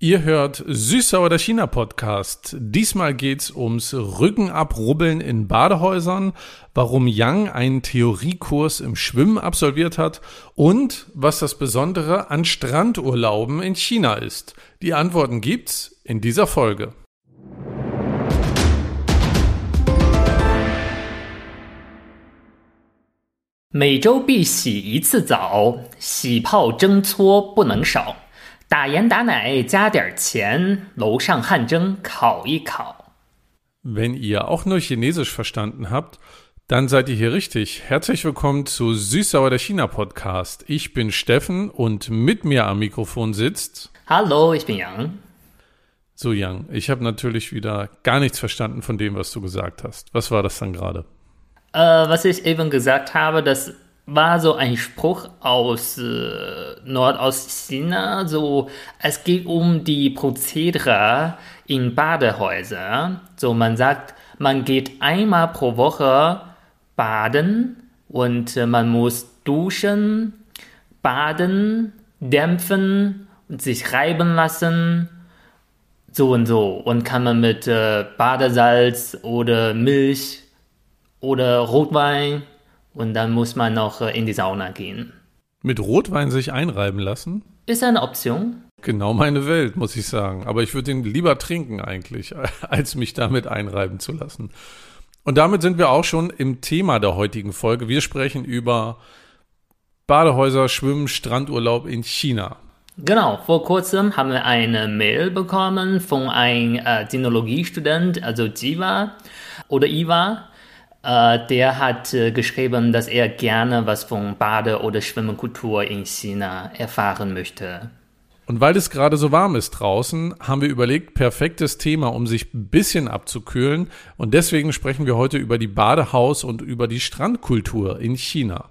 Ihr hört Süßsauer der China Podcast. Diesmal geht's ums Rückenabrubbeln in Badehäusern, warum Yang einen Theoriekurs im Schwimmen absolviert hat und was das Besondere an Strandurlauben in China ist. Die Antworten gibt's in dieser Folge. “每周必洗一次澡，洗泡蒸搓不能少。 打盐打奶加点钱，楼上汗蒸烤一烤。 Wenn ihr auch nur Chinesisch verstanden habt, dann seid ihr hier richtig. Herzlich willkommen zu Süßsauer der China Podcast. Ich bin Steffen und mit mir am Mikrofon sitzt Hallo, ich bin Yang. So Yang. Ich habe natürlich wieder gar nichts verstanden von dem, was du gesagt hast. Was war das dann gerade? Äh, was ich eben gesagt habe, das war so ein Spruch aus äh, Nordostchina. So, es geht um die Prozedere in Badehäusern. So, man sagt, man geht einmal pro Woche baden und äh, man muss duschen, baden, dämpfen und sich reiben lassen. So und so. Und kann man mit äh, Badesalz oder Milch oder Rotwein und dann muss man noch äh, in die Sauna gehen. Mit Rotwein sich einreiben lassen? Ist eine Option. Genau meine Welt, muss ich sagen. Aber ich würde ihn lieber trinken eigentlich, als mich damit einreiben zu lassen. Und damit sind wir auch schon im Thema der heutigen Folge. Wir sprechen über Badehäuser, Schwimmen, Strandurlaub in China. Genau, vor kurzem haben wir eine Mail bekommen von einem äh, Sinologiestudent, also Jiva oder Iva. Äh, der hat äh, geschrieben, dass er gerne was von Bade- oder Schwimmkultur in China erfahren möchte. Und weil es gerade so warm ist draußen, haben wir überlegt, perfektes Thema, um sich ein bisschen abzukühlen. Und deswegen sprechen wir heute über die Badehaus- und über die Strandkultur in China.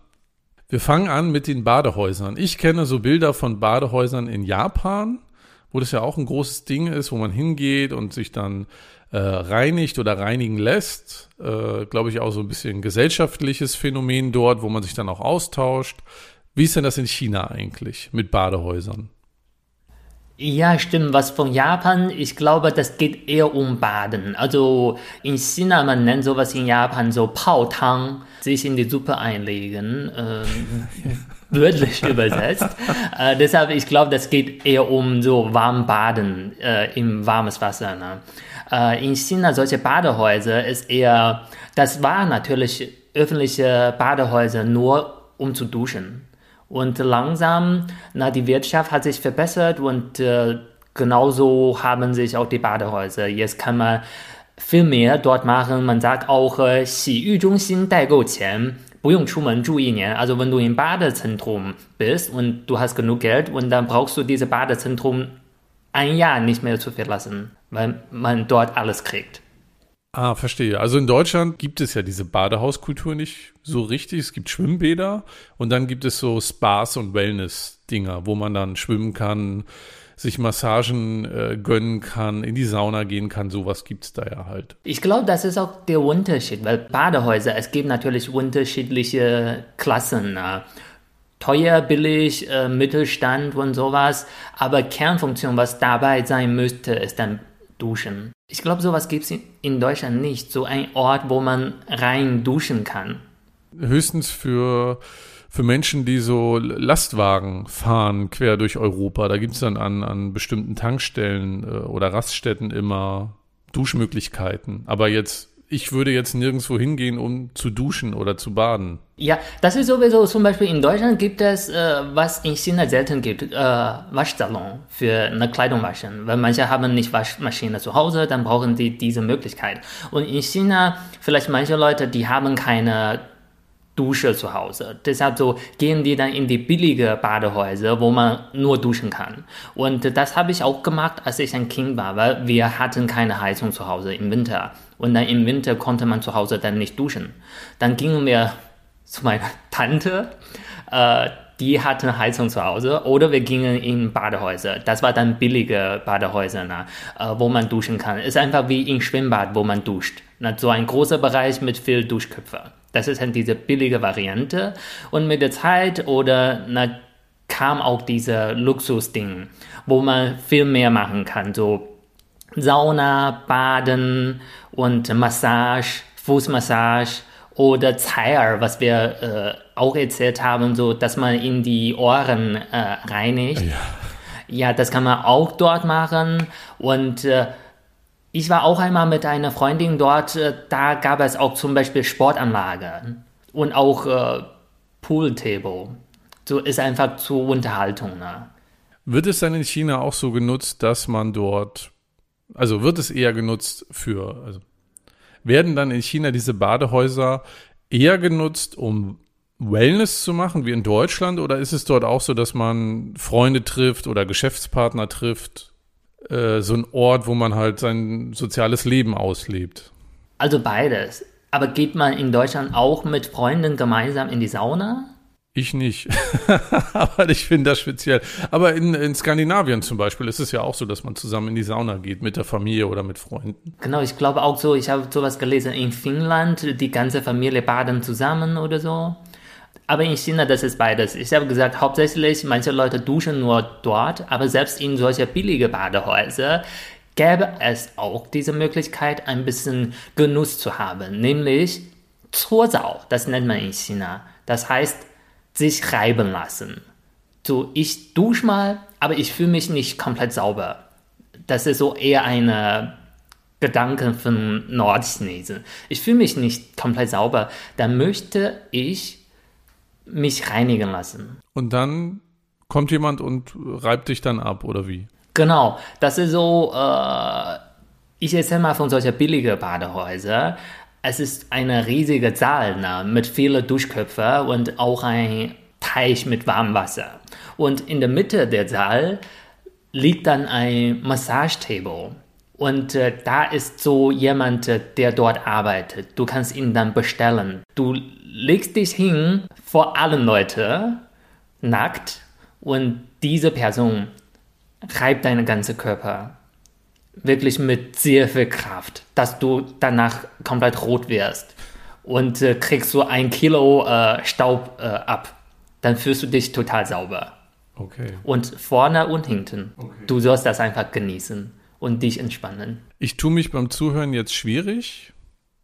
Wir fangen an mit den Badehäusern. Ich kenne so Bilder von Badehäusern in Japan, wo das ja auch ein großes Ding ist, wo man hingeht und sich dann äh, reinigt oder reinigen lässt. Äh, Glaube ich auch so ein bisschen gesellschaftliches Phänomen dort, wo man sich dann auch austauscht. Wie ist denn das in China eigentlich mit Badehäusern? Ja, stimmt. Was von Japan, ich glaube, das geht eher um Baden. Also in China, man nennt sowas in Japan so Paotang, sich in die Suppe einlegen, ähm, wörtlich übersetzt. Äh, deshalb, ich glaube, das geht eher um so warm Baden äh, im warmes Wasser. Ne? Äh, in China, solche Badehäuser ist eher, das war natürlich öffentliche Badehäuser nur um zu duschen. Und langsam, na, die Wirtschaft hat sich verbessert und äh, genauso haben sich auch die Badehäuser. Jetzt kann man viel mehr dort machen. Man sagt auch, äh, 洗浴中心代购前不用出门住一年. Also wenn du im Badezentrum bist und du hast genug Geld und dann brauchst du diese Badezentrum ein Jahr nicht mehr zu verlassen, weil man dort alles kriegt. Ah, verstehe. Also in Deutschland gibt es ja diese Badehauskultur nicht so richtig. Es gibt Schwimmbäder und dann gibt es so Spas und Wellness-Dinger, wo man dann schwimmen kann, sich Massagen äh, gönnen kann, in die Sauna gehen kann. Sowas gibt es da ja halt. Ich glaube, das ist auch der Unterschied, weil Badehäuser, es gibt natürlich unterschiedliche Klassen. Ne? Teuer, billig, äh, Mittelstand und sowas. Aber Kernfunktion, was dabei sein müsste, ist dann Duschen. Ich glaube, sowas gibt es in Deutschland nicht. So ein Ort, wo man rein duschen kann. Höchstens für, für Menschen, die so Lastwagen fahren quer durch Europa. Da gibt es dann an, an bestimmten Tankstellen äh, oder Raststätten immer Duschmöglichkeiten. Aber jetzt, ich würde jetzt nirgendwo hingehen, um zu duschen oder zu baden. Ja, das ist sowieso, zum Beispiel in Deutschland gibt es, äh, was in China selten gibt, äh, Waschsalon für eine Kleidung waschen. Weil manche haben nicht Waschmaschine zu Hause, dann brauchen die diese Möglichkeit. Und in China, vielleicht manche Leute, die haben keine Dusche zu Hause. Deshalb so gehen die dann in die billige Badehäuser, wo man nur duschen kann. Und das habe ich auch gemacht, als ich ein Kind war, weil wir hatten keine Heizung zu Hause im Winter. Und dann im Winter konnte man zu Hause dann nicht duschen. Dann gingen wir zu meiner Tante, äh, die hatte Heizung zu Hause, oder wir gingen in Badehäuser. Das war dann billige Badehäuser, na, äh, wo man duschen kann. Ist einfach wie im Schwimmbad, wo man duscht. Na, so ein großer Bereich mit viel Duschköpfe. Das ist halt diese billige Variante. Und mit der Zeit oder na, kam auch diese Luxusding, wo man viel mehr machen kann, so Sauna, Baden und Massage, Fußmassage oder Zeier, was wir äh, auch erzählt haben, so dass man in die Ohren äh, reinigt. Ja. ja. das kann man auch dort machen und äh, ich war auch einmal mit einer Freundin dort, äh, da gab es auch zum Beispiel Sportanlage und auch äh, Pooltable. So ist einfach zur Unterhaltung. Ne? Wird es dann in China auch so genutzt, dass man dort, also wird es eher genutzt für, also werden dann in China diese Badehäuser eher genutzt, um Wellness zu machen wie in Deutschland oder ist es dort auch so, dass man Freunde trifft oder Geschäftspartner trifft? Äh, so ein Ort, wo man halt sein soziales Leben auslebt? Also beides. Aber geht man in Deutschland auch mit Freunden gemeinsam in die Sauna? Ich nicht. Aber ich finde das speziell. Aber in, in Skandinavien zum Beispiel ist es ja auch so, dass man zusammen in die Sauna geht, mit der Familie oder mit Freunden. Genau, ich glaube auch so, ich habe sowas gelesen, in Finnland, die ganze Familie baden zusammen oder so. Aber in China, das ist beides. Ich habe gesagt, hauptsächlich, manche Leute duschen nur dort, aber selbst in solche billige Badehäuser gäbe es auch diese Möglichkeit, ein bisschen Genuss zu haben, nämlich Zursau, das nennt man in China. Das heißt, sich reiben lassen. So, ich dusche mal, aber ich fühle mich nicht komplett sauber. Das ist so eher eine Gedanke von Nordchinesen. Ich fühle mich nicht komplett sauber. Da möchte ich mich reinigen lassen. Und dann kommt jemand und reibt dich dann ab, oder wie? Genau, das ist so, äh, ich erzähle mal von solchen billigen Badehäusern es ist eine riesige Zahl ne, mit vielen Duschköpfen und auch ein Teich mit warmem Wasser. Und in der Mitte der Saal liegt dann ein Massagetable. Und äh, da ist so jemand, äh, der dort arbeitet. Du kannst ihn dann bestellen. Du legst dich hin vor allen Leuten, nackt, und diese Person reibt deinen ganzen Körper wirklich mit sehr viel Kraft, dass du danach komplett rot wirst und äh, kriegst so ein Kilo äh, Staub äh, ab. Dann fühlst du dich total sauber. Okay. Und vorne und hinten. Okay. Du sollst das einfach genießen und dich entspannen. Ich tue mich beim Zuhören jetzt schwierig,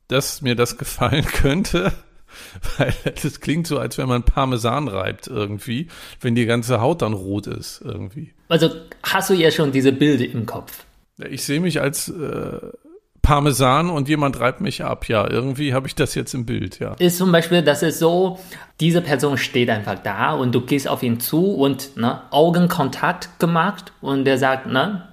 dass mir das gefallen könnte. Weil das klingt so, als wenn man Parmesan reibt irgendwie, wenn die ganze Haut dann rot ist irgendwie. Also hast du ja schon diese Bilder im Kopf. Ich sehe mich als äh, Parmesan und jemand reibt mich ab. Ja, irgendwie habe ich das jetzt im Bild, ja. Ist zum Beispiel, das ist so, diese Person steht einfach da und du gehst auf ihn zu und ne, Augenkontakt gemacht und der sagt, ne,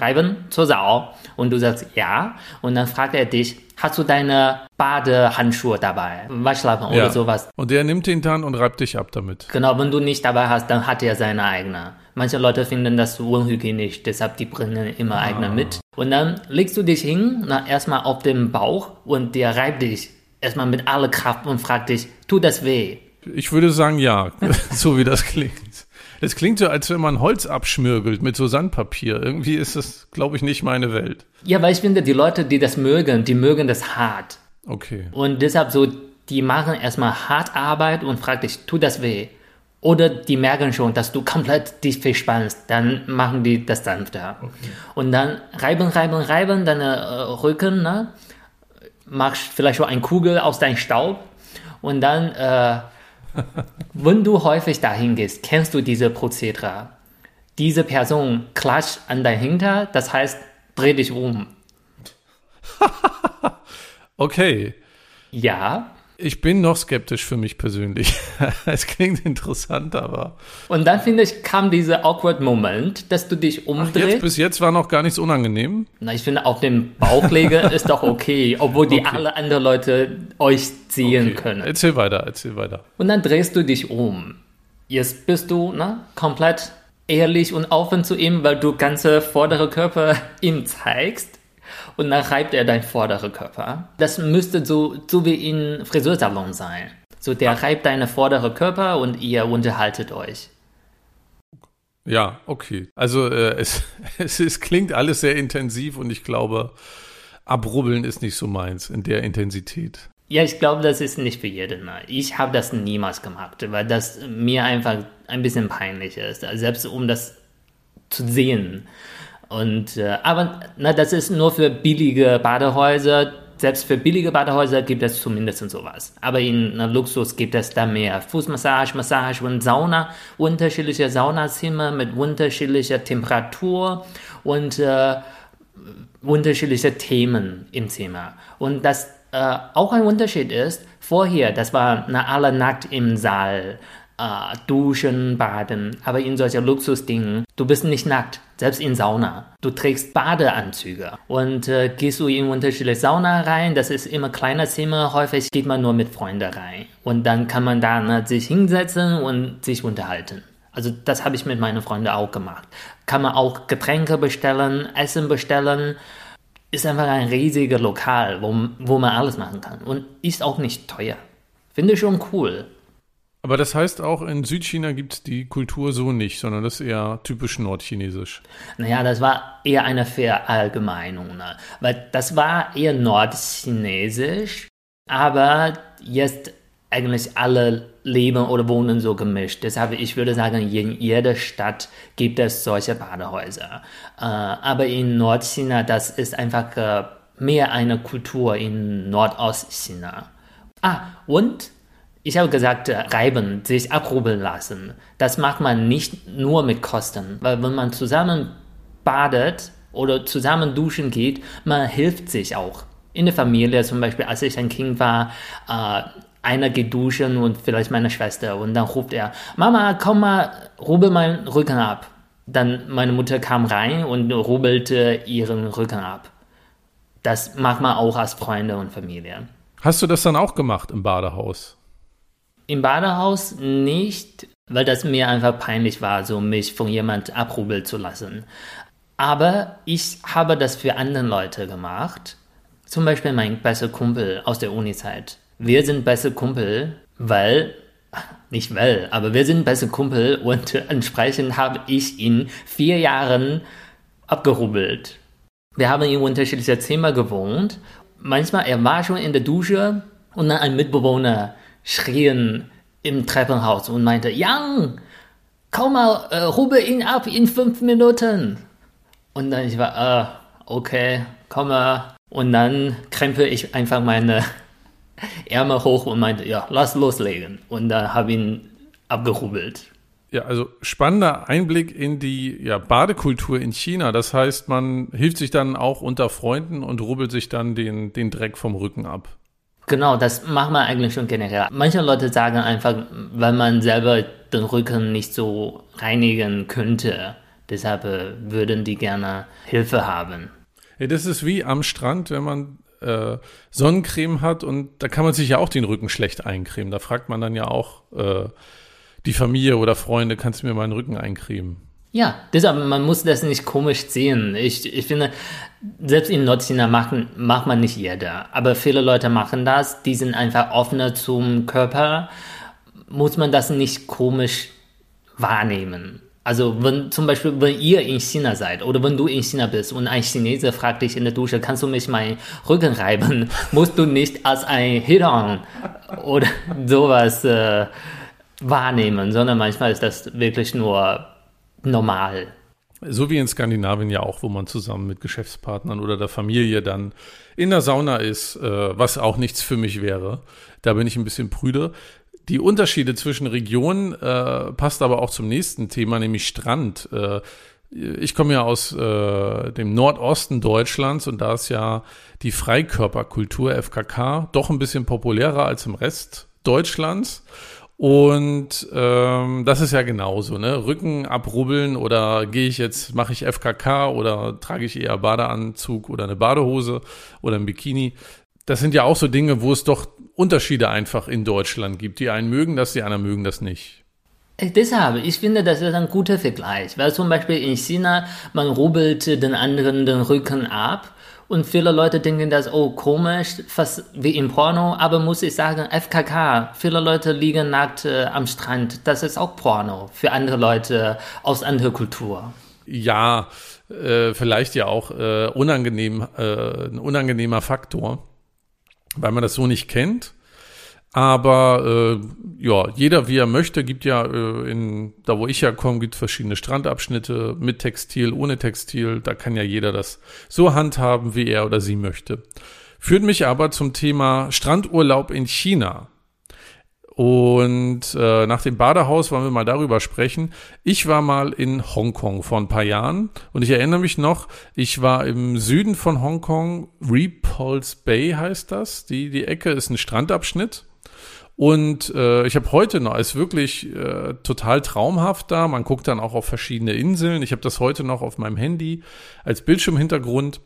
reiben zur Sau. Und du sagst ja. Und dann fragt er dich, hast du deine Badehandschuhe dabei? Waschlappen ja. oder sowas. Und der nimmt ihn dann und reibt dich ab damit. Genau, wenn du nicht dabei hast, dann hat er seine eigene. Manche Leute finden das unhygienisch, deshalb die bringen immer ah. eigene mit. Und dann legst du dich hin, na, erstmal auf dem Bauch und der reibt dich erstmal mit aller Kraft und fragt dich, tut das weh? Ich würde sagen ja, so wie das klingt. Das klingt so, als wenn man Holz abschmirgelt mit so Sandpapier. Irgendwie ist das, glaube ich, nicht meine Welt. Ja, weil ich finde, die Leute, die das mögen, die mögen das hart. Okay. Und deshalb so, die machen erstmal hart Arbeit und fragen dich, tut das weh? Oder die merken schon, dass du komplett dich verspannst, dann machen die das sanfter. Okay. Und dann reiben, reiben, reiben deine äh, Rücken, ne? machst vielleicht schon eine Kugel aus deinem Staub und dann äh, wenn du häufig dahin gehst, kennst du diese Prozedere. Diese Person klatscht an dein Hinter, das heißt, dreh dich um. okay. Ja. Ich bin noch skeptisch für mich persönlich. es klingt interessant, aber. Und dann finde ich, kam dieser awkward Moment, dass du dich umdrehst. Ach, jetzt, bis jetzt war noch gar nichts unangenehm. Na, ich finde, auf dem Bauchlege ist doch okay, obwohl die okay. alle anderen Leute euch ziehen okay. können. Erzähl weiter, erzähl weiter. Und dann drehst du dich um. Jetzt bist du ne, komplett ehrlich und offen zu ihm, weil du ganze vordere Körper ihm zeigst und dann reibt er dein vorderer Körper. Das müsste so, so wie in Friseursalon sein. So, der reibt deine vordere Körper und ihr unterhaltet euch. Ja, okay. Also äh, es, es, es klingt alles sehr intensiv und ich glaube, abrubbeln ist nicht so meins in der Intensität. Ja, ich glaube, das ist nicht für jeden. Ich habe das niemals gemacht, weil das mir einfach ein bisschen peinlich ist, selbst um das zu sehen. Und äh, aber na, das ist nur für billige Badehäuser. Selbst für billige Badehäuser gibt es zumindest sowas. Aber in na, Luxus gibt es da mehr Fußmassage, Massage und Sauna, unterschiedliche Saunazimmer mit unterschiedlicher Temperatur und äh, unterschiedliche Themen im Zimmer. Und das äh, auch ein Unterschied ist, vorher, das war na, alle nackt im Saal, äh, duschen, baden, aber in solchen Luxusdingen, du bist nicht nackt, selbst in Sauna. Du trägst Badeanzüge und äh, gehst du in unterschiedliche Sauna rein, das ist immer kleiner Zimmer, häufig geht man nur mit Freunden rein und dann kann man da ne, sich hinsetzen und sich unterhalten. Also das habe ich mit meinen Freunden auch gemacht. Kann man auch Getränke bestellen, Essen bestellen. Ist einfach ein riesiger Lokal, wo, wo man alles machen kann. Und ist auch nicht teuer. Finde ich schon cool. Aber das heißt auch, in Südchina gibt es die Kultur so nicht, sondern das ist eher typisch nordchinesisch. Naja, das war eher eine Verallgemeinung. Ne? Weil das war eher nordchinesisch, aber jetzt eigentlich alle leben oder wohnen so gemischt. Deshalb, ich würde sagen, in jeder Stadt gibt es solche Badehäuser. Äh, aber in Nordchina, das ist einfach äh, mehr eine Kultur in Nordostchina. Ah, und ich habe gesagt, äh, reiben, sich abrubbeln lassen. Das macht man nicht nur mit Kosten, weil wenn man zusammen badet oder zusammen duschen geht, man hilft sich auch. In der Familie zum Beispiel, als ich ein Kind war, äh, einer geht duschen und vielleicht meine Schwester und dann ruft er, Mama, komm mal, rubbel meinen Rücken ab. Dann meine Mutter kam rein und rubbelte ihren Rücken ab. Das macht man auch als Freunde und Familie. Hast du das dann auch gemacht im Badehaus? Im Badehaus nicht, weil das mir einfach peinlich war, so mich von jemand abrubbeln zu lassen. Aber ich habe das für andere Leute gemacht. Zum Beispiel mein bester Kumpel aus der Uni-Zeit wir sind beste Kumpel, weil, nicht weil, aber wir sind beste Kumpel und entsprechend habe ich ihn vier Jahren abgerubbelt. Wir haben in unterschiedlichen Zimmern gewohnt. Manchmal, er war schon in der Dusche und dann ein Mitbewohner schrien im Treppenhaus und meinte, Yang, komm mal, äh, rubbel ihn ab in fünf Minuten. Und dann ich war, äh, okay, komme. Und dann krempel ich einfach meine Ärmel hoch und meinte, ja, lass loslegen. Und da habe ich ihn abgerubbelt. Ja, also spannender Einblick in die ja, Badekultur in China. Das heißt, man hilft sich dann auch unter Freunden und rubbelt sich dann den, den Dreck vom Rücken ab. Genau, das macht man eigentlich schon generell. Manche Leute sagen einfach, weil man selber den Rücken nicht so reinigen könnte. Deshalb äh, würden die gerne Hilfe haben. Ja, das ist wie am Strand, wenn man äh, Sonnencreme hat und da kann man sich ja auch den Rücken schlecht eincremen. Da fragt man dann ja auch äh, die Familie oder Freunde, kannst du mir meinen Rücken eincremen? Ja, deshalb, man muss das nicht komisch sehen. Ich, ich finde, selbst in Nordchina machen, macht man nicht jeder. Aber viele Leute machen das, die sind einfach offener zum Körper. Muss man das nicht komisch wahrnehmen. Also wenn zum Beispiel, wenn ihr in China seid oder wenn du in China bist und ein Chinese fragt dich in der Dusche, kannst du mich meinen Rücken reiben, musst du nicht als ein Hidon oder sowas äh, wahrnehmen, sondern manchmal ist das wirklich nur normal. So wie in Skandinavien ja auch, wo man zusammen mit Geschäftspartnern oder der Familie dann in der Sauna ist, äh, was auch nichts für mich wäre. Da bin ich ein bisschen prüde. Die Unterschiede zwischen Regionen äh, passt aber auch zum nächsten Thema, nämlich Strand. Äh, ich komme ja aus äh, dem Nordosten Deutschlands und da ist ja die Freikörperkultur FKK doch ein bisschen populärer als im Rest Deutschlands. Und ähm, das ist ja genauso, ne? Rücken abrubbeln oder gehe ich jetzt, mache ich FKK oder trage ich eher Badeanzug oder eine Badehose oder ein Bikini. Das sind ja auch so Dinge, wo es doch Unterschiede einfach in Deutschland gibt. Die einen mögen das, die anderen mögen das nicht. Äh, deshalb, ich finde, das ist ein guter Vergleich, weil zum Beispiel in China, man rubbelt den anderen den Rücken ab und viele Leute denken das, oh, komisch, fast wie im Porno, aber muss ich sagen, FKK, viele Leute liegen nackt äh, am Strand, das ist auch Porno für andere Leute aus anderer Kultur. Ja, äh, vielleicht ja auch äh, unangenehm, äh, ein unangenehmer Faktor. weil man das so nicht kennt. Aber äh, ja, jeder wie er möchte, gibt ja äh, in, da wo ich herkomme, gibt verschiedene Strandabschnitte mit Textil, ohne Textil. Da kann ja jeder das so handhaben, wie er oder sie möchte. Führt mich aber zum Thema Strandurlaub in China. Und äh, nach dem Badehaus wollen wir mal darüber sprechen. Ich war mal in Hongkong vor ein paar Jahren und ich erinnere mich noch, ich war im Süden von Hongkong, Repulse Bay heißt das. Die, die Ecke ist ein Strandabschnitt. Und äh, ich habe heute noch, ist wirklich äh, total traumhaft da. Man guckt dann auch auf verschiedene Inseln. Ich habe das heute noch auf meinem Handy als Bildschirmhintergrund.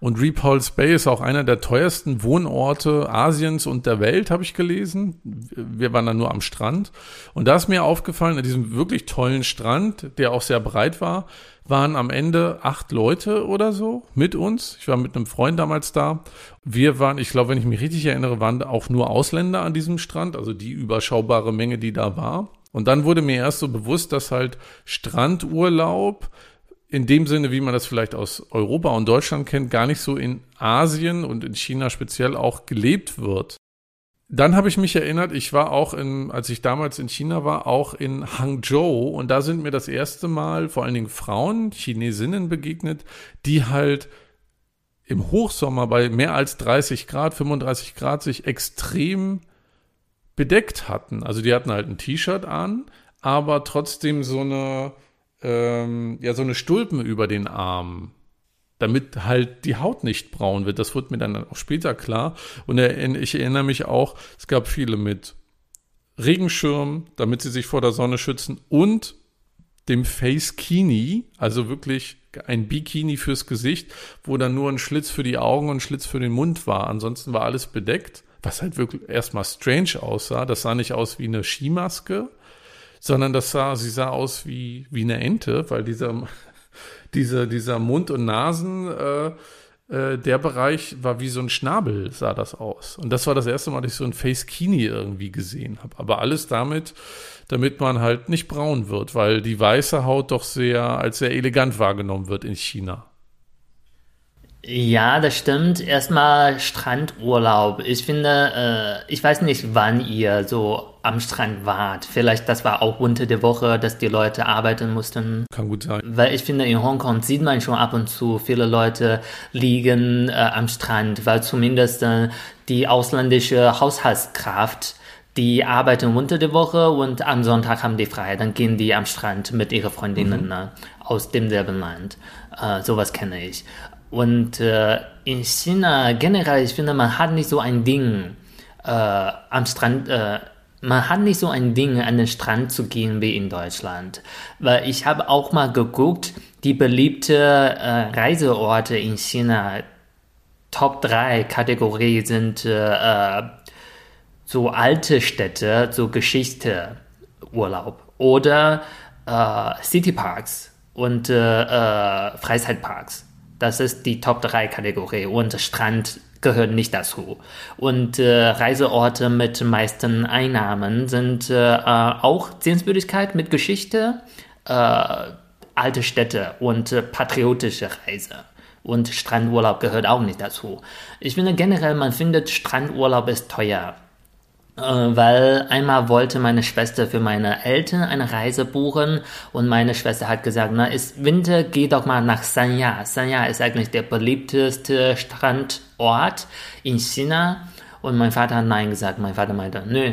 Und Repulse Bay ist auch einer der teuersten Wohnorte Asiens und der Welt, habe ich gelesen. Wir waren da nur am Strand. Und da ist mir aufgefallen, an diesem wirklich tollen Strand, der auch sehr breit war, waren am Ende acht Leute oder so mit uns. Ich war mit einem Freund damals da. Wir waren, ich glaube, wenn ich mich richtig erinnere, waren auch nur Ausländer an diesem Strand, also die überschaubare Menge, die da war. Und dann wurde mir erst so bewusst, dass halt Strandurlaub in dem Sinne, wie man das vielleicht aus Europa und Deutschland kennt, gar nicht so in Asien und in China speziell auch gelebt wird. Dann habe ich mich erinnert, ich war auch in, als ich damals in China war, auch in Hangzhou und da sind mir das erste Mal vor allen Dingen Frauen, Chinesinnen begegnet, die halt im Hochsommer bei mehr als 30 Grad, 35 Grad sich extrem bedeckt hatten. Also die hatten halt ein T-Shirt an, aber trotzdem so eine, ähm, ja, so eine Stulpen über den Arm, damit halt die Haut nicht braun wird. Das wurde mir dann auch später klar. Und ich erinnere mich auch, es gab viele mit Regenschirm, damit sie sich vor der Sonne schützen und dem Face Kini, also wirklich ein Bikini fürs Gesicht, wo dann nur ein Schlitz für die Augen und ein Schlitz für den Mund war. Ansonsten war alles bedeckt, was halt wirklich erstmal strange aussah. Das sah nicht aus wie eine Skimaske, sondern das sah, sie sah aus wie, wie eine Ente, weil dieser, dieser, dieser Mund- und Nasen, äh, äh, der Bereich war wie so ein Schnabel, sah das aus. Und das war das erste Mal, dass ich so ein Face Kini irgendwie gesehen habe. Aber alles damit, damit man halt nicht braun wird, weil die weiße Haut doch sehr als sehr elegant wahrgenommen wird in China. Ja, das stimmt. Erstmal Strandurlaub. Ich finde, äh, ich weiß nicht, wann ihr so am Strand wart. Vielleicht das war auch unter der Woche, dass die Leute arbeiten mussten. Kann gut sein. Weil ich finde, in Hongkong sieht man schon ab und zu, viele Leute liegen äh, am Strand, weil zumindest äh, die ausländische Haushaltskraft die arbeiten unter der Woche und am Sonntag haben die frei. Dann gehen die am Strand mit ihren Freundinnen mhm. ne, aus demselben Land. Äh, sowas kenne ich. Und äh, in China generell, ich finde, man hat nicht so ein Ding äh, am Strand, äh, man hat nicht so ein Ding, an den Strand zu gehen wie in Deutschland. Weil ich habe auch mal geguckt, die beliebte äh, Reiseorte in China, Top 3 Kategorie sind äh, so alte Städte, so Geschichte, Urlaub oder äh, Cityparks und äh, äh, Freizeitparks. Das ist die Top 3 Kategorie und Strand gehört nicht dazu. Und äh, Reiseorte mit meisten Einnahmen sind äh, auch Sehenswürdigkeit mit Geschichte, äh, alte Städte und äh, patriotische Reise. Und Strandurlaub gehört auch nicht dazu. Ich finde generell, man findet Strandurlaub ist teuer. Äh, weil einmal wollte meine Schwester für meine Eltern eine Reise buchen und meine Schwester hat gesagt, na, ist Winter, geh doch mal nach Sanya. Sanya ist eigentlich der beliebteste Strandort in China und mein Vater hat nein gesagt. Mein Vater meinte, nö,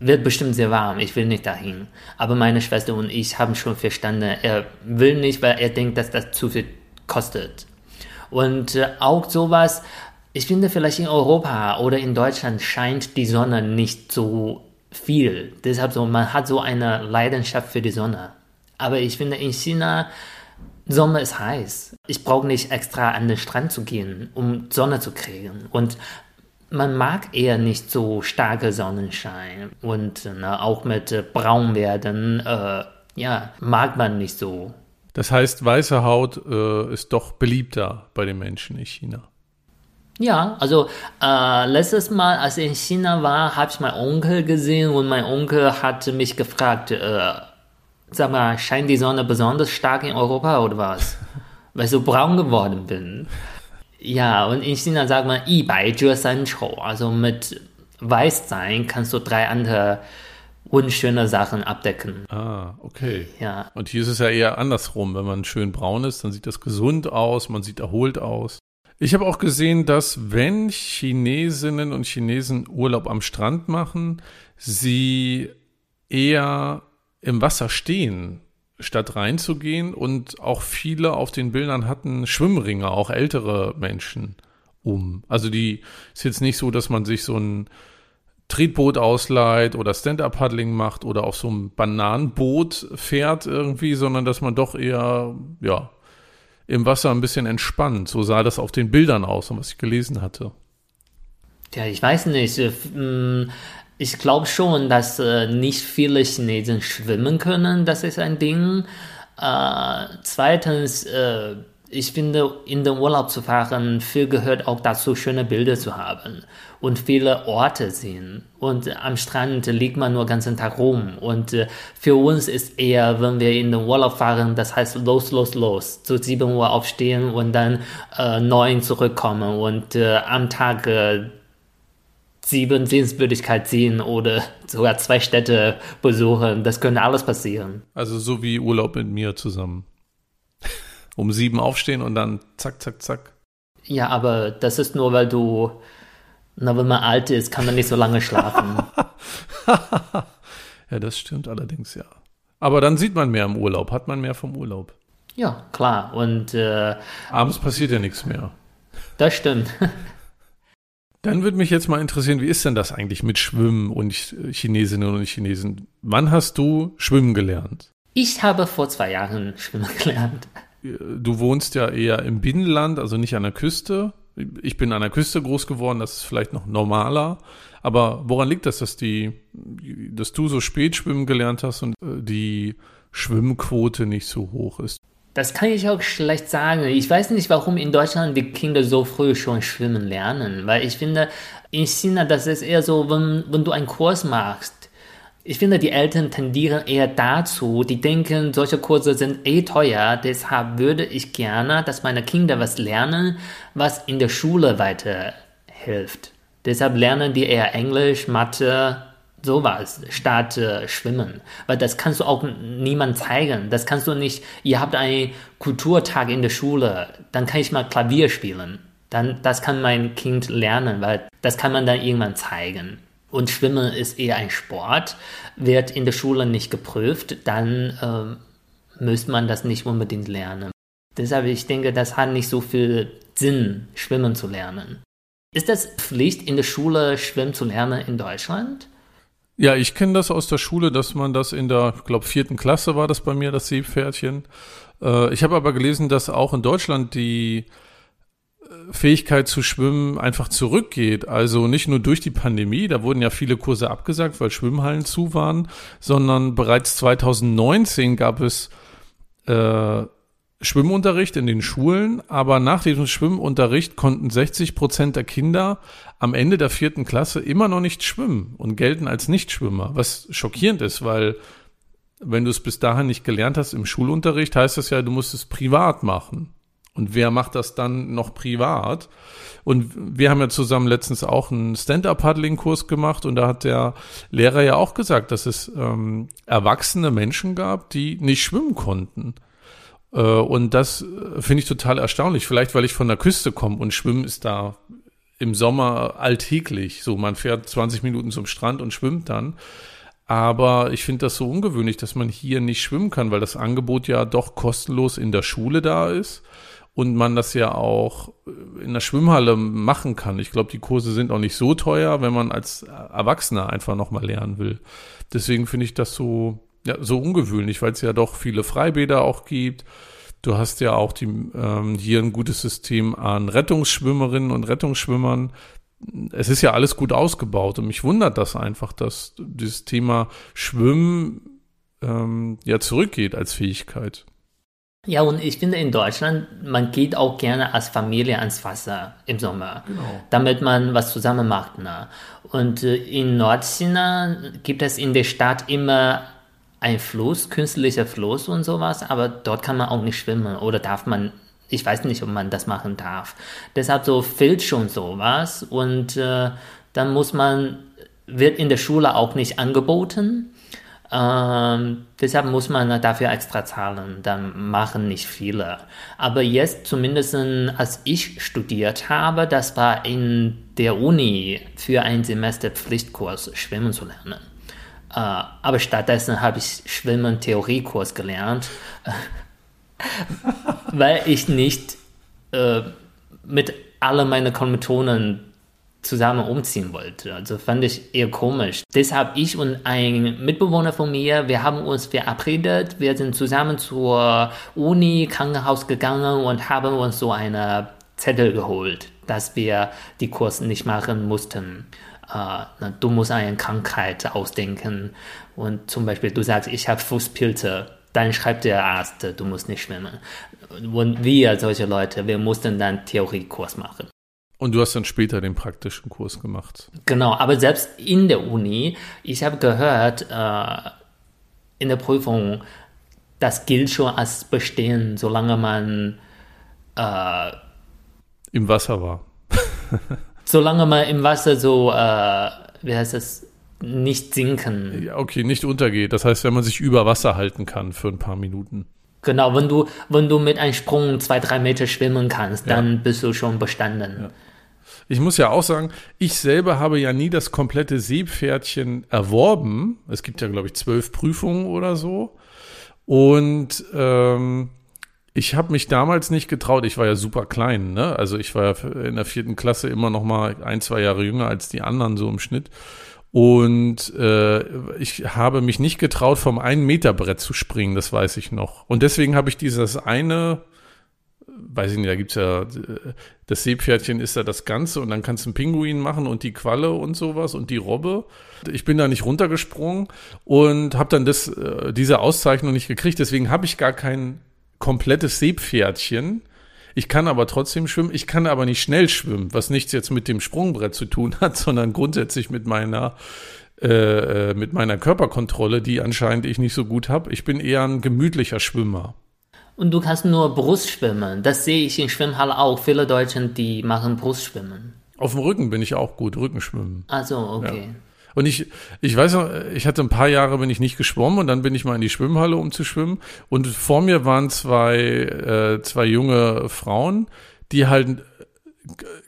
wird bestimmt sehr warm, ich will nicht dahin. Aber meine Schwester und ich haben schon verstanden, er will nicht, weil er denkt, dass das zu viel kostet. Und äh, auch sowas, ich finde, vielleicht in Europa oder in Deutschland scheint die Sonne nicht so viel. Deshalb so, man hat so eine Leidenschaft für die Sonne. Aber ich finde, in China, Sommer ist heiß. Ich brauche nicht extra an den Strand zu gehen, um Sonne zu kriegen. Und man mag eher nicht so starke Sonnenschein. Und ne, auch mit äh, Braunwerden, äh, ja, mag man nicht so. Das heißt, weiße Haut äh, ist doch beliebter bei den Menschen in China. Ja, also äh, letztes Mal, als ich in China war, habe ich meinen Onkel gesehen und mein Onkel hat mich gefragt, äh, sag mal, scheint die Sonne besonders stark in Europa oder was? Weil ich so braun geworden bin. Ja, und in China sagt man also mit Weißsein kannst du drei andere unschöne Sachen abdecken. Ah, okay. Ja. Und hier ist es ja eher andersrum. Wenn man schön braun ist, dann sieht das gesund aus, man sieht erholt aus. Ich habe auch gesehen, dass wenn Chinesinnen und Chinesen Urlaub am Strand machen, sie eher im Wasser stehen, statt reinzugehen. Und auch viele auf den Bildern hatten Schwimmringe, auch ältere Menschen um. Also die ist jetzt nicht so, dass man sich so ein Tretboot ausleiht oder Stand-Up-Paddling macht oder auf so einem Bananenboot fährt irgendwie, sondern dass man doch eher, ja, im Wasser ein bisschen entspannt. So sah das auf den Bildern aus und was ich gelesen hatte. Ja, ich weiß nicht. Äh, hm, ich glaube schon, dass äh, nicht viele Chinesen schwimmen können. Das ist ein Ding. Äh, zweitens, ich finde, in den Urlaub zu fahren, viel gehört auch dazu, schöne Bilder zu haben und viele Orte sehen. Und am Strand liegt man nur den ganzen Tag rum. Und äh, für uns ist eher, wenn wir in den Urlaub fahren, das heißt los, los, los. Zu 7 Uhr aufstehen und dann äh, 9 zurückkommen und äh, am Tag äh, sieben Sehenswürdigkeiten sehen oder sogar zwei Städte besuchen. Das könnte alles passieren. Also so wie Urlaub mit mir zusammen um sieben aufstehen und dann zack, zack, zack. Ja, aber das ist nur, weil du, na, wenn man alt ist, kann man nicht so lange schlafen. ja, das stimmt allerdings, ja. Aber dann sieht man mehr im Urlaub, hat man mehr vom Urlaub. Ja, klar. Und äh, abends passiert ja nichts mehr. Das stimmt. Dann würde mich jetzt mal interessieren, wie ist denn das eigentlich mit Schwimmen und Chinesinnen und Chinesen? Wann hast du Schwimmen gelernt? Ich habe vor zwei Jahren Schwimmen gelernt du wohnst ja eher im Binnenland, also nicht an der Küste. Ich bin an der Küste groß geworden, das ist vielleicht noch normaler. Aber woran liegt das, dass die, dass du so spät schwimmen gelernt hast und äh, die Schwimmquote nicht so hoch ist? Das kann ich auch schlecht sagen. Ich weiß nicht, warum in Deutschland die Kinder so früh schon schwimmen lernen, weil ich finde, in China, das ist eher so, wenn, wenn du einen Kurs machst, ich finde, die Eltern tendieren eher dazu, die denken, solche Kurse sind eh teuer, deshalb würde ich gerne, dass meine Kinder was lernen, was in der Schule weiterhilft. Deshalb lernen die eher Englisch, Mathe, sowas, statt äh, Schwimmen. Weil das kannst du auch niemand zeigen. Das kannst du nicht, ihr habt einen Kulturtag in der Schule, dann kann ich mal Klavier spielen. Dann, das kann mein Kind lernen, weil das kann man dann irgendwann zeigen und Schwimmen ist eher ein Sport, wird in der Schule nicht geprüft, dann ähm, müsste man das nicht unbedingt lernen. Deshalb, ich denke, das hat nicht so viel Sinn, Schwimmen zu lernen. Ist das Pflicht, in der Schule Schwimmen zu lernen in Deutschland? Ja, ich kenne das aus der Schule, dass man das in der, ich glaube, vierten Klasse war das bei mir, das Seepferdchen. Äh, ich habe aber gelesen, dass auch in Deutschland die Fähigkeit zu schwimmen einfach zurückgeht. Also nicht nur durch die Pandemie, da wurden ja viele Kurse abgesagt, weil Schwimmhallen zu waren, sondern bereits 2019 gab es äh, Schwimmunterricht in den Schulen, aber nach diesem Schwimmunterricht konnten 60 Prozent der Kinder am Ende der vierten Klasse immer noch nicht schwimmen und gelten als Nichtschwimmer, was schockierend ist, weil wenn du es bis dahin nicht gelernt hast im Schulunterricht, heißt das ja, du musst es privat machen. Und wer macht das dann noch privat? Und wir haben ja zusammen letztens auch einen Stand-Up-Paddling-Kurs gemacht und da hat der Lehrer ja auch gesagt, dass es ähm, erwachsene Menschen gab, die nicht schwimmen konnten. Äh, und das äh, finde ich total erstaunlich. Vielleicht, weil ich von der Küste komme und Schwimmen ist da im Sommer alltäglich. So, man fährt 20 Minuten zum Strand und schwimmt dann. Aber ich finde das so ungewöhnlich, dass man hier nicht schwimmen kann, weil das Angebot ja doch kostenlos in der Schule da ist und man das ja auch in der Schwimmhalle machen kann. Ich glaube, die Kurse sind auch nicht so teuer, wenn man als Erwachsener einfach nochmal lernen will. Deswegen finde ich das so, ja, so ungewöhnlich, weil es ja doch viele Freibäder auch gibt. Du hast ja auch die, ähm, hier ein gutes System an Rettungsschwimmerinnen und Rettungsschwimmern. Es ist ja alles gut ausgebaut und mich wundert das einfach, dass dieses Thema Schwimmen ähm, ja zurückgeht als Fähigkeit. Ja, und ich finde in Deutschland, man geht auch gerne als Familie ans Wasser im Sommer, genau. damit man was zusammen macht. Ne? Und äh, in Nordchina gibt es in der Stadt immer ein Fluss, künstlicher Fluss und sowas, aber dort kann man auch nicht schwimmen oder darf man ich weiß nicht, ob man das machen darf. Deshalb so fehlt schon sowas und äh, dann muss man, wird in der Schule auch nicht angeboten. Ähm, deshalb muss man dafür extra zahlen. Dann machen nicht viele. Aber jetzt zumindest als ich studiert habe, das war in der Uni für ein Semester Pflichtkurs Schwimmen zu lernen. Äh, aber stattdessen habe ich Schwimmen-Theoriekurs gelernt, weil ich nicht äh, mit alle meine Kommilitonen zusammen umziehen wollte. Also fand ich eher komisch. Deshalb ich und ein Mitbewohner von mir, wir haben uns verabredet, wir sind zusammen zur Uni, Krankenhaus gegangen und haben uns so eine Zettel geholt, dass wir die Kurse nicht machen mussten. Uh, du musst eine Krankheit ausdenken und zum Beispiel du sagst, ich habe Fußpilze, dann schreibt der Arzt, du musst nicht schwimmen. Und wir, solche Leute, wir mussten dann Theoriekurs machen. Und du hast dann später den praktischen Kurs gemacht. Genau, aber selbst in der Uni, ich habe gehört, äh, in der Prüfung, das gilt schon als Bestehen, solange man äh, im Wasser war. solange man im Wasser so, äh, wie heißt das, nicht sinken. Ja, okay, nicht untergeht. Das heißt, wenn man sich über Wasser halten kann für ein paar Minuten. Genau, wenn du, wenn du mit einem Sprung zwei, drei Meter schwimmen kannst, dann ja. bist du schon bestanden. Ja. Ich muss ja auch sagen, ich selber habe ja nie das komplette Seepferdchen erworben. Es gibt ja, glaube ich, zwölf Prüfungen oder so. Und ähm, ich habe mich damals nicht getraut. Ich war ja super klein, ne? Also ich war ja in der vierten Klasse immer noch mal ein, zwei Jahre jünger als die anderen so im Schnitt. Und äh, ich habe mich nicht getraut, vom einen Meter Brett zu springen, das weiß ich noch. Und deswegen habe ich dieses eine weiß ich nicht, da gibt's ja, das Seepferdchen ist ja das Ganze und dann kannst du einen Pinguin machen und die Qualle und sowas und die Robbe. Ich bin da nicht runtergesprungen und habe dann das, äh, diese Auszeichnung nicht gekriegt, deswegen habe ich gar kein komplettes Seepferdchen. Ich kann aber trotzdem schwimmen, ich kann aber nicht schnell schwimmen, was nichts jetzt mit dem Sprungbrett zu tun hat, sondern grundsätzlich mit meiner äh, äh mit meiner Körperkontrolle, die anscheinend ich nicht so gut habe. Ich bin eher ein gemütlicher Schwimmer. Und du kannst nur Brustschwimmen. Das sehe ich in Schwimmhalle auch. Viele Deutsche, die machen Brustschwimmen. Auf dem Rücken bin ich auch gut, Rückenschwimmen. Also okay. Ja. Und ich, ich weiß noch, ich hatte ein paar Jahre, bin ich nicht geschwommen und dann bin ich mal in die Schwimmhalle, um zu schwimmen. Und vor mir waren zwei, äh, zwei junge Frauen, die halt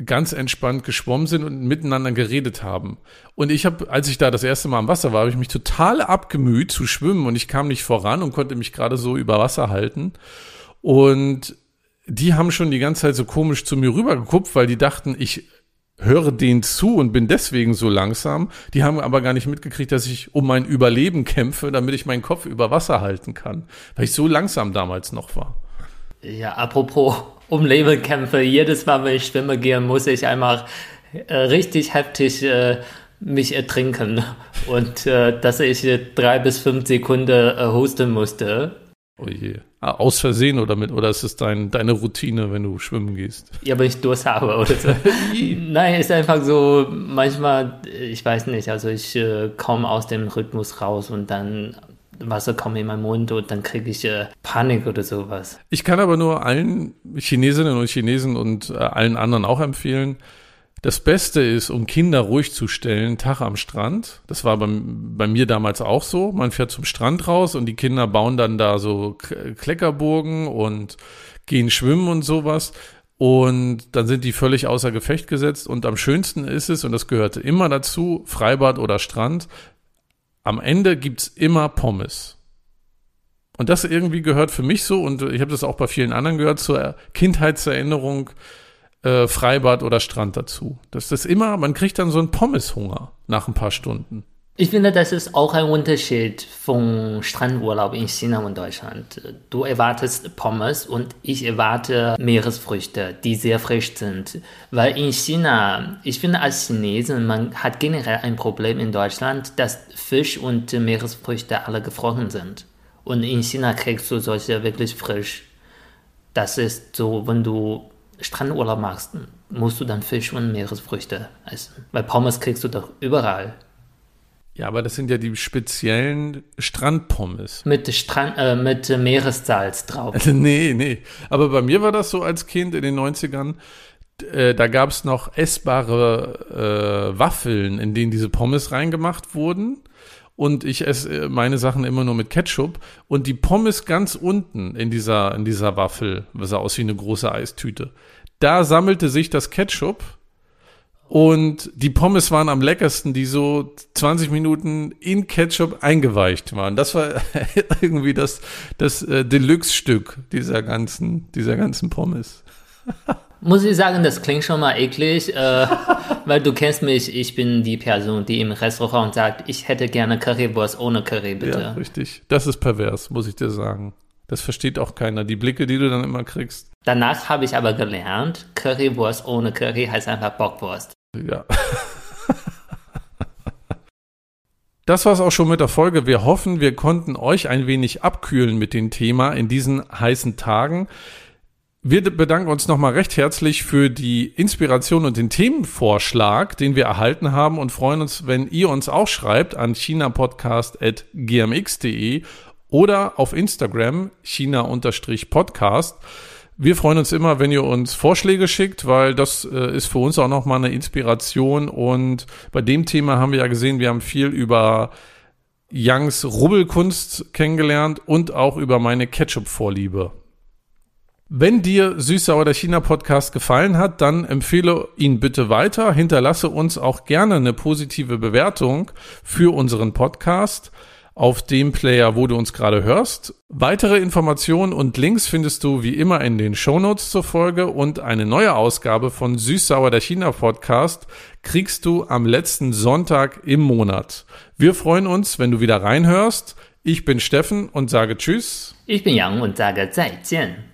ganz entspannt geschwommen sind und miteinander geredet haben. Und ich habe, als ich da das erste Mal am Wasser war, habe ich mich total abgemüht zu schwimmen und ich kam nicht voran und konnte mich gerade so über Wasser halten. Und die haben schon die ganze Zeit so komisch zu mir rübergeguckt, weil die dachten, ich höre denen zu und bin deswegen so langsam. Die haben aber gar nicht mitgekriegt, dass ich um mein Überleben kämpfe, damit ich meinen Kopf über Wasser halten kann, weil ich so langsam damals noch war. Ja, apropos um Leben kämpfe. Jedes Mal, wenn ich schwimmen gehe, muss ich einfach äh, richtig heftig äh, mich ertrinken. Und äh, dass ich drei bis fünf Sekunden äh, husten musste. Oh je. Ah, aus Versehen oder mit, oder ist es dein, deine Routine, wenn du schwimmen gehst? Ja, wenn ich Durst habe oder so. Nein, ist einfach so, manchmal, ich weiß nicht, also ich äh, komme aus dem Rhythmus raus und dann Wasser kommt in meinen Mund und dann kriege ich äh, Panik oder sowas. Ich kann aber nur allen Chinesinnen und Chinesen und äh, allen anderen auch empfehlen, das Beste ist, um Kinder ruhig zu stellen, Tag am Strand. Das war bei, bei, mir damals auch so. Man fährt zum Strand raus und die Kinder bauen dann da so Kleckerburgen und gehen schwimmen und sowas. Und dann sind die völlig außer Gefecht gesetzt. Und am schönsten ist es, und das gehörte immer dazu, Freibad oder Strand, am Ende gibt's immer Pommes. Und das irgendwie gehört für mich so, und ich habe das auch bei vielen anderen gehört, zur Kindheitserinnerung äh, Freibad oder Strand dazu. Das ist immer, man kriegt dann so einen Pommeshunger nach ein paar Stunden. Ich finde, das ist auch ein Unterschied vom Strandurlaub in China und Deutschland. Du erwartest Pommes und ich erwarte Meeresfrüchte, die sehr frisch sind. Weil in China, ich finde als Chinesen, man hat generell ein Problem in Deutschland, dass Fisch und Meeresfrüchte alle gefroren sind. Und in China kriegst du solche wirklich frisch. Das ist so, wenn du Strandurlaub machst, musst du dann Fisch und Meeresfrüchte essen. Weil Pommes kriegst du doch überall. Ja, aber das sind ja die speziellen Strandpommes. Mit, Strand, äh, mit Meeressalz drauf. Also, nee, nee. Aber bei mir war das so als Kind in den 90ern. Äh, da gab es noch essbare äh, Waffeln, in denen diese Pommes reingemacht wurden. Und ich esse äh, meine Sachen immer nur mit Ketchup. Und die Pommes ganz unten in dieser, in dieser Waffel, was sah aus wie eine große Eistüte, da sammelte sich das Ketchup und die Pommes waren am leckersten, die so 20 Minuten in Ketchup eingeweicht waren. Das war irgendwie das, das äh, Deluxe-Stück dieser ganzen, dieser ganzen Pommes. Muss ich sagen, das klingt schon mal eklig, äh, weil du kennst mich, ich bin die Person, die im Restaurant sagt, ich hätte gerne Currywurst ohne Curry, bitte. Ja, richtig. Das ist pervers, muss ich dir sagen. Das versteht auch keiner. Die Blicke, die du dann immer kriegst. Danach habe ich aber gelernt, Currywurst ohne Curry heißt einfach Bockwurst. Ja. Das war's auch schon mit der Folge. Wir hoffen, wir konnten euch ein wenig abkühlen mit dem Thema in diesen heißen Tagen. Wir bedanken uns nochmal recht herzlich für die Inspiration und den Themenvorschlag, den wir erhalten haben und freuen uns, wenn ihr uns auch schreibt an chinapodcast.gmx.de oder auf Instagram china-podcast. Wir freuen uns immer, wenn ihr uns Vorschläge schickt, weil das äh, ist für uns auch nochmal eine Inspiration. Und bei dem Thema haben wir ja gesehen, wir haben viel über Youngs Rubbelkunst kennengelernt und auch über meine Ketchup-Vorliebe. Wenn dir Süßsauer der China Podcast gefallen hat, dann empfehle ihn bitte weiter. Hinterlasse uns auch gerne eine positive Bewertung für unseren Podcast auf dem Player, wo du uns gerade hörst. Weitere Informationen und Links findest du wie immer in den Shownotes zur Folge und eine neue Ausgabe von Süßsauer der China Podcast kriegst du am letzten Sonntag im Monat. Wir freuen uns, wenn du wieder reinhörst. Ich bin Steffen und sage Tschüss. Ich bin Yang und sage 再见.